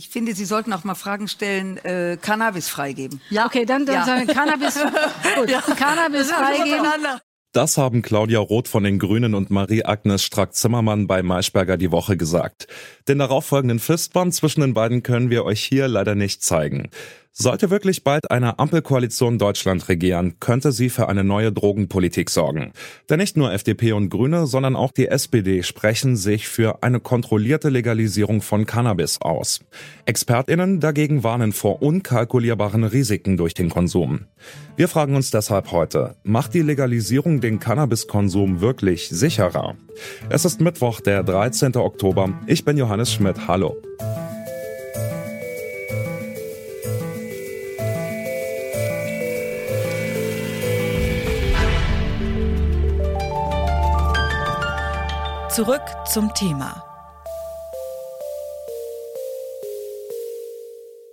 Ich finde, Sie sollten auch mal Fragen stellen, äh, Cannabis freigeben. Ja. Okay, dann, dann ja. sagen wir Cannabis, gut, ja. Cannabis freigeben. Das haben Claudia Roth von den Grünen und Marie-Agnes Strack-Zimmermann bei Maischberger die Woche gesagt. Den darauffolgenden Fistband zwischen den beiden können wir euch hier leider nicht zeigen. Sollte wirklich bald eine Ampelkoalition Deutschland regieren, könnte sie für eine neue Drogenpolitik sorgen. Denn nicht nur FDP und Grüne, sondern auch die SPD sprechen sich für eine kontrollierte Legalisierung von Cannabis aus. Expertinnen dagegen warnen vor unkalkulierbaren Risiken durch den Konsum. Wir fragen uns deshalb heute, macht die Legalisierung den Cannabiskonsum wirklich sicherer? Es ist Mittwoch, der 13. Oktober. Ich bin Johannes Schmidt. Hallo. Zurück zum Thema.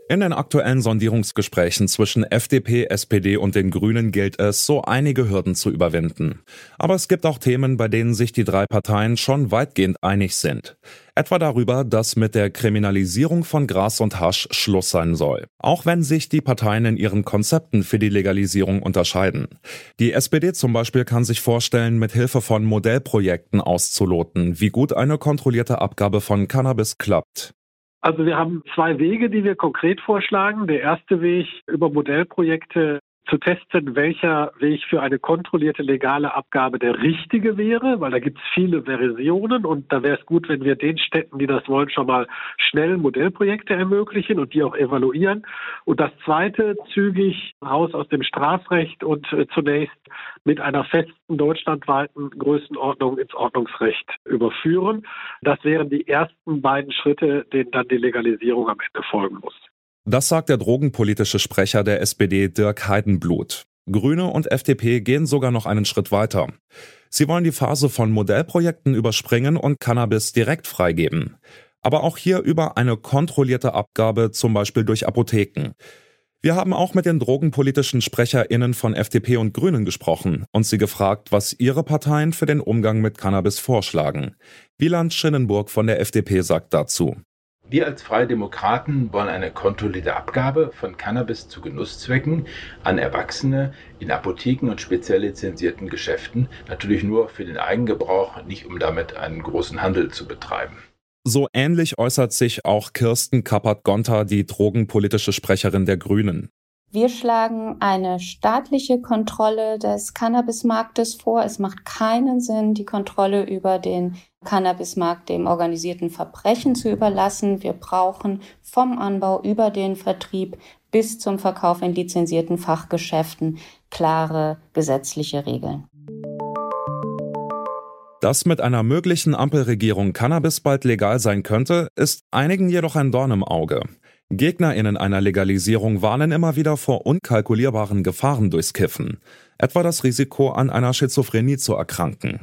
In den aktuellen Sondierungsgesprächen zwischen FDP, SPD und den Grünen gilt es, so einige Hürden zu überwinden. Aber es gibt auch Themen, bei denen sich die drei Parteien schon weitgehend einig sind. Etwa darüber, dass mit der Kriminalisierung von Gras und Hasch Schluss sein soll. Auch wenn sich die Parteien in ihren Konzepten für die Legalisierung unterscheiden. Die SPD zum Beispiel kann sich vorstellen, mit Hilfe von Modellprojekten auszuloten, wie gut eine kontrollierte Abgabe von Cannabis klappt. Also wir haben zwei Wege, die wir konkret vorschlagen. Der erste Weg über Modellprojekte zu testen, welcher Weg für eine kontrollierte legale Abgabe der richtige wäre, weil da gibt es viele Versionen und da wäre es gut, wenn wir den Städten, die das wollen, schon mal schnell Modellprojekte ermöglichen und die auch evaluieren. Und das zweite, zügig raus aus dem Strafrecht und äh, zunächst mit einer festen deutschlandweiten Größenordnung ins Ordnungsrecht überführen. Das wären die ersten beiden Schritte, denen dann die Legalisierung am Ende folgen muss. Das sagt der drogenpolitische Sprecher der SPD Dirk Heidenblut. Grüne und FDP gehen sogar noch einen Schritt weiter. Sie wollen die Phase von Modellprojekten überspringen und Cannabis direkt freigeben. Aber auch hier über eine kontrollierte Abgabe, zum Beispiel durch Apotheken. Wir haben auch mit den drogenpolitischen SprecherInnen von FDP und Grünen gesprochen und sie gefragt, was ihre Parteien für den Umgang mit Cannabis vorschlagen. Wieland Schinnenburg von der FDP sagt dazu. Wir als Freie Demokraten wollen eine kontrollierte Abgabe von Cannabis zu Genusszwecken an Erwachsene in Apotheken und speziell lizenzierten Geschäften, natürlich nur für den Eigengebrauch, nicht um damit einen großen Handel zu betreiben. So ähnlich äußert sich auch Kirsten Kappert-Gonter, die drogenpolitische Sprecherin der Grünen. Wir schlagen eine staatliche Kontrolle des Cannabismarktes vor. Es macht keinen Sinn, die Kontrolle über den Cannabismarkt dem organisierten Verbrechen zu überlassen. Wir brauchen vom Anbau über den Vertrieb bis zum Verkauf in lizenzierten Fachgeschäften klare gesetzliche Regeln. Dass mit einer möglichen Ampelregierung Cannabis bald legal sein könnte, ist einigen jedoch ein Dorn im Auge. GegnerInnen einer Legalisierung warnen immer wieder vor unkalkulierbaren Gefahren durchs Kiffen, etwa das Risiko, an einer Schizophrenie zu erkranken.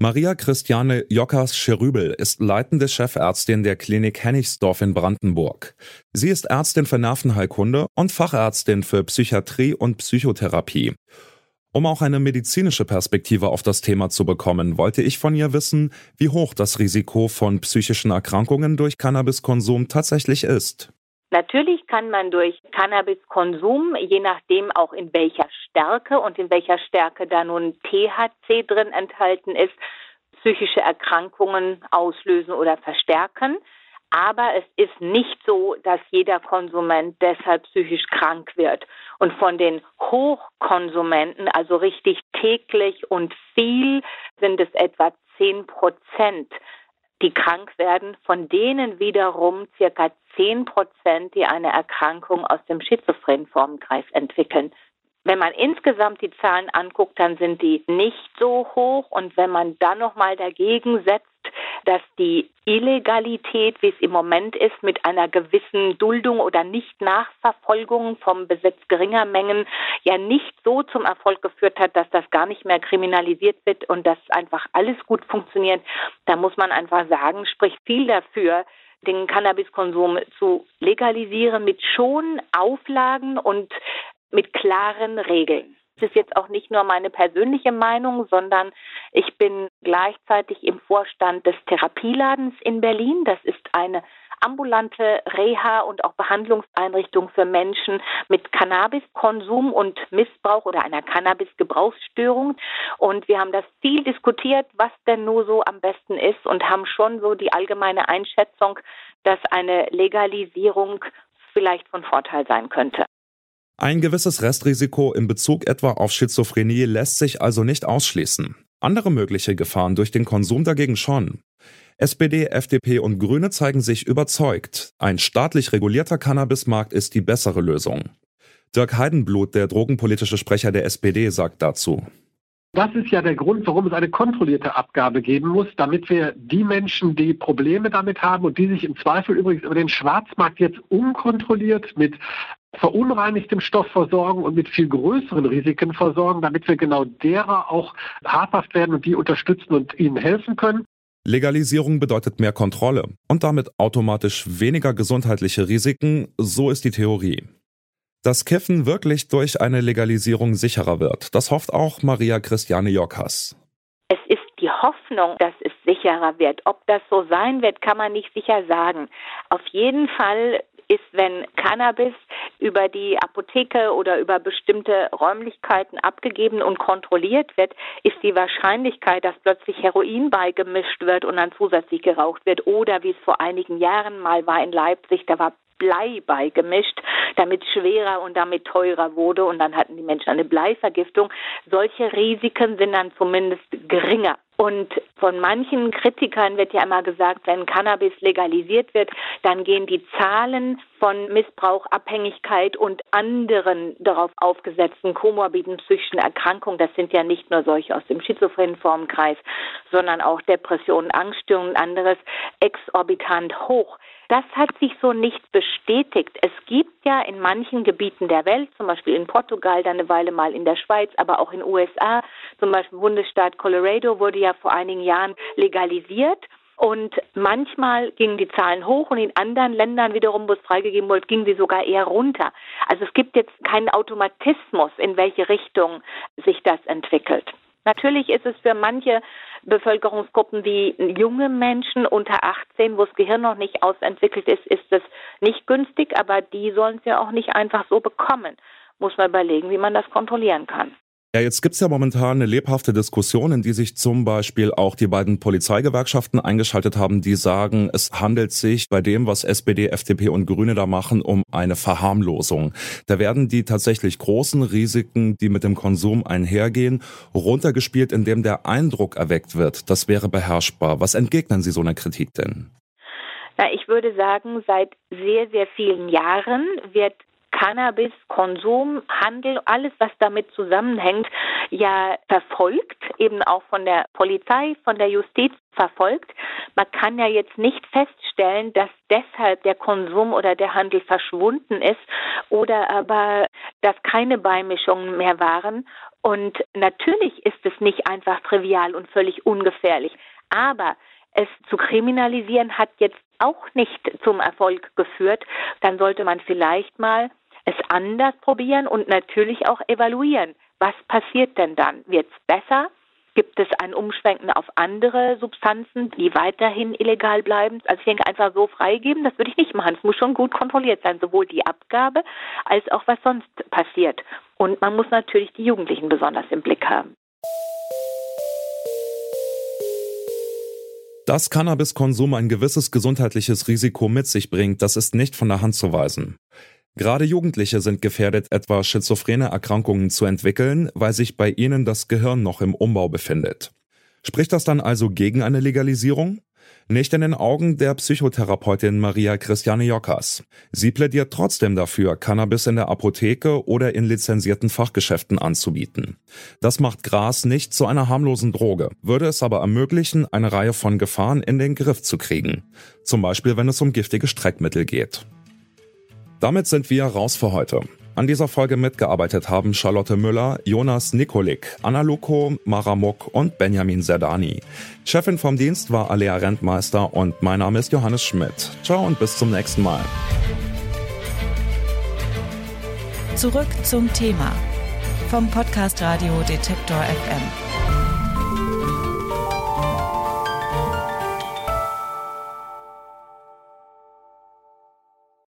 Maria Christiane Jockers-Scherübel ist leitende Chefärztin der Klinik Hennigsdorf in Brandenburg. Sie ist Ärztin für Nervenheilkunde und Fachärztin für Psychiatrie und Psychotherapie. Um auch eine medizinische Perspektive auf das Thema zu bekommen, wollte ich von ihr wissen, wie hoch das Risiko von psychischen Erkrankungen durch Cannabiskonsum tatsächlich ist. Natürlich kann man durch Cannabiskonsum, je nachdem auch in welcher Stärke und in welcher Stärke da nun THC drin enthalten ist, psychische Erkrankungen auslösen oder verstärken. Aber es ist nicht so, dass jeder Konsument deshalb psychisch krank wird. Und von den Hochkonsumenten, also richtig täglich und viel, sind es etwa zehn Prozent, die krank werden, von denen wiederum circa 10 Prozent, die eine Erkrankung aus dem schizophrenen Formenkreis entwickeln. Wenn man insgesamt die Zahlen anguckt, dann sind die nicht so hoch. Und wenn man dann nochmal dagegen setzt, dass die Illegalität, wie es im Moment ist, mit einer gewissen Duldung oder Nicht-Nachverfolgung vom Besitz geringer Mengen ja nicht so zum Erfolg geführt hat, dass das gar nicht mehr kriminalisiert wird und dass einfach alles gut funktioniert, da muss man einfach sagen, spricht viel dafür, den Cannabiskonsum zu legalisieren mit schon Auflagen und mit klaren Regeln. Das ist jetzt auch nicht nur meine persönliche Meinung, sondern ich bin gleichzeitig im Vorstand des Therapieladens in Berlin. Das ist eine ambulante Reha und auch Behandlungseinrichtungen für Menschen mit Cannabiskonsum und Missbrauch oder einer Cannabisgebrauchsstörung. Und wir haben das Ziel diskutiert, was denn nur so am besten ist und haben schon so die allgemeine Einschätzung, dass eine Legalisierung vielleicht von Vorteil sein könnte. Ein gewisses Restrisiko in Bezug etwa auf Schizophrenie lässt sich also nicht ausschließen. Andere mögliche Gefahren durch den Konsum dagegen schon. SPD, FDP und Grüne zeigen sich überzeugt, ein staatlich regulierter Cannabismarkt ist die bessere Lösung. Dirk Heidenblut, der drogenpolitische Sprecher der SPD, sagt dazu. Das ist ja der Grund, warum es eine kontrollierte Abgabe geben muss, damit wir die Menschen, die Probleme damit haben und die sich im Zweifel übrigens über den Schwarzmarkt jetzt unkontrolliert mit verunreinigtem Stoff versorgen und mit viel größeren Risiken versorgen, damit wir genau derer auch habhaft werden und die unterstützen und ihnen helfen können. Legalisierung bedeutet mehr Kontrolle und damit automatisch weniger gesundheitliche Risiken, so ist die Theorie. Dass Kiffen wirklich durch eine Legalisierung sicherer wird, das hofft auch Maria Christiane Jokas. Es ist die Hoffnung, dass es sicherer wird. Ob das so sein wird, kann man nicht sicher sagen. Auf jeden Fall ist, wenn Cannabis über die Apotheke oder über bestimmte Räumlichkeiten abgegeben und kontrolliert wird, ist die Wahrscheinlichkeit, dass plötzlich Heroin beigemischt wird und dann zusätzlich geraucht wird oder wie es vor einigen Jahren mal war in Leipzig, da war Blei beigemischt, damit schwerer und damit teurer wurde und dann hatten die Menschen eine Bleivergiftung. Solche Risiken sind dann zumindest geringer. Und von manchen Kritikern wird ja immer gesagt, wenn Cannabis legalisiert wird, dann gehen die Zahlen von Missbrauch, Abhängigkeit und anderen darauf aufgesetzten komorbiden psychischen Erkrankungen, das sind ja nicht nur solche aus dem schizophrenen Formkreis, sondern auch Depressionen, Angststörungen und anderes, exorbitant hoch. Das hat sich so nicht bestätigt. Es gibt ja in manchen Gebieten der Welt, zum Beispiel in Portugal, dann eine Weile mal in der Schweiz, aber auch in den USA, zum Beispiel Bundesstaat Colorado wurde ja vor einigen Jahren legalisiert. Und manchmal gingen die Zahlen hoch und in anderen Ländern wiederum, wo es freigegeben wurde, gingen sie sogar eher runter. Also es gibt jetzt keinen Automatismus, in welche Richtung sich das entwickelt. Natürlich ist es für manche Bevölkerungsgruppen wie junge Menschen unter 18, wo das Gehirn noch nicht ausentwickelt ist, ist es nicht günstig, aber die sollen es ja auch nicht einfach so bekommen. Muss man überlegen, wie man das kontrollieren kann. Ja, jetzt gibt's ja momentan eine lebhafte Diskussion, in die sich zum Beispiel auch die beiden Polizeigewerkschaften eingeschaltet haben, die sagen, es handelt sich bei dem, was SPD, FDP und Grüne da machen, um eine Verharmlosung. Da werden die tatsächlich großen Risiken, die mit dem Konsum einhergehen, runtergespielt, indem der Eindruck erweckt wird, das wäre beherrschbar. Was entgegnen Sie so einer Kritik denn? Na, ich würde sagen, seit sehr, sehr vielen Jahren wird Cannabis, Konsum, Handel, alles, was damit zusammenhängt, ja verfolgt, eben auch von der Polizei, von der Justiz verfolgt. Man kann ja jetzt nicht feststellen, dass deshalb der Konsum oder der Handel verschwunden ist oder aber, dass keine Beimischungen mehr waren. Und natürlich ist es nicht einfach trivial und völlig ungefährlich. Aber es zu kriminalisieren hat jetzt auch nicht zum Erfolg geführt. Dann sollte man vielleicht mal es anders probieren und natürlich auch evaluieren. Was passiert denn dann? Wird es besser? Gibt es ein Umschwenken auf andere Substanzen, die weiterhin illegal bleiben? Also ich denke, einfach so freigeben, das würde ich nicht machen. Es muss schon gut kontrolliert sein, sowohl die Abgabe als auch was sonst passiert. Und man muss natürlich die Jugendlichen besonders im Blick haben. Dass Cannabiskonsum ein gewisses gesundheitliches Risiko mit sich bringt, das ist nicht von der Hand zu weisen. Gerade Jugendliche sind gefährdet, etwa schizophrene Erkrankungen zu entwickeln, weil sich bei ihnen das Gehirn noch im Umbau befindet. Spricht das dann also gegen eine Legalisierung? Nicht in den Augen der Psychotherapeutin Maria Christiane Jokas. Sie plädiert trotzdem dafür, Cannabis in der Apotheke oder in lizenzierten Fachgeschäften anzubieten. Das macht Gras nicht zu einer harmlosen Droge, würde es aber ermöglichen, eine Reihe von Gefahren in den Griff zu kriegen. Zum Beispiel, wenn es um giftige Streckmittel geht. Damit sind wir raus für heute. An dieser Folge mitgearbeitet haben Charlotte Müller, Jonas Nikolik, Anna Luko, Mara Muck und Benjamin Serdani. Chefin vom Dienst war Alea Rentmeister und mein Name ist Johannes Schmidt. Ciao und bis zum nächsten Mal. Zurück zum Thema vom Podcast Radio Detektor FM.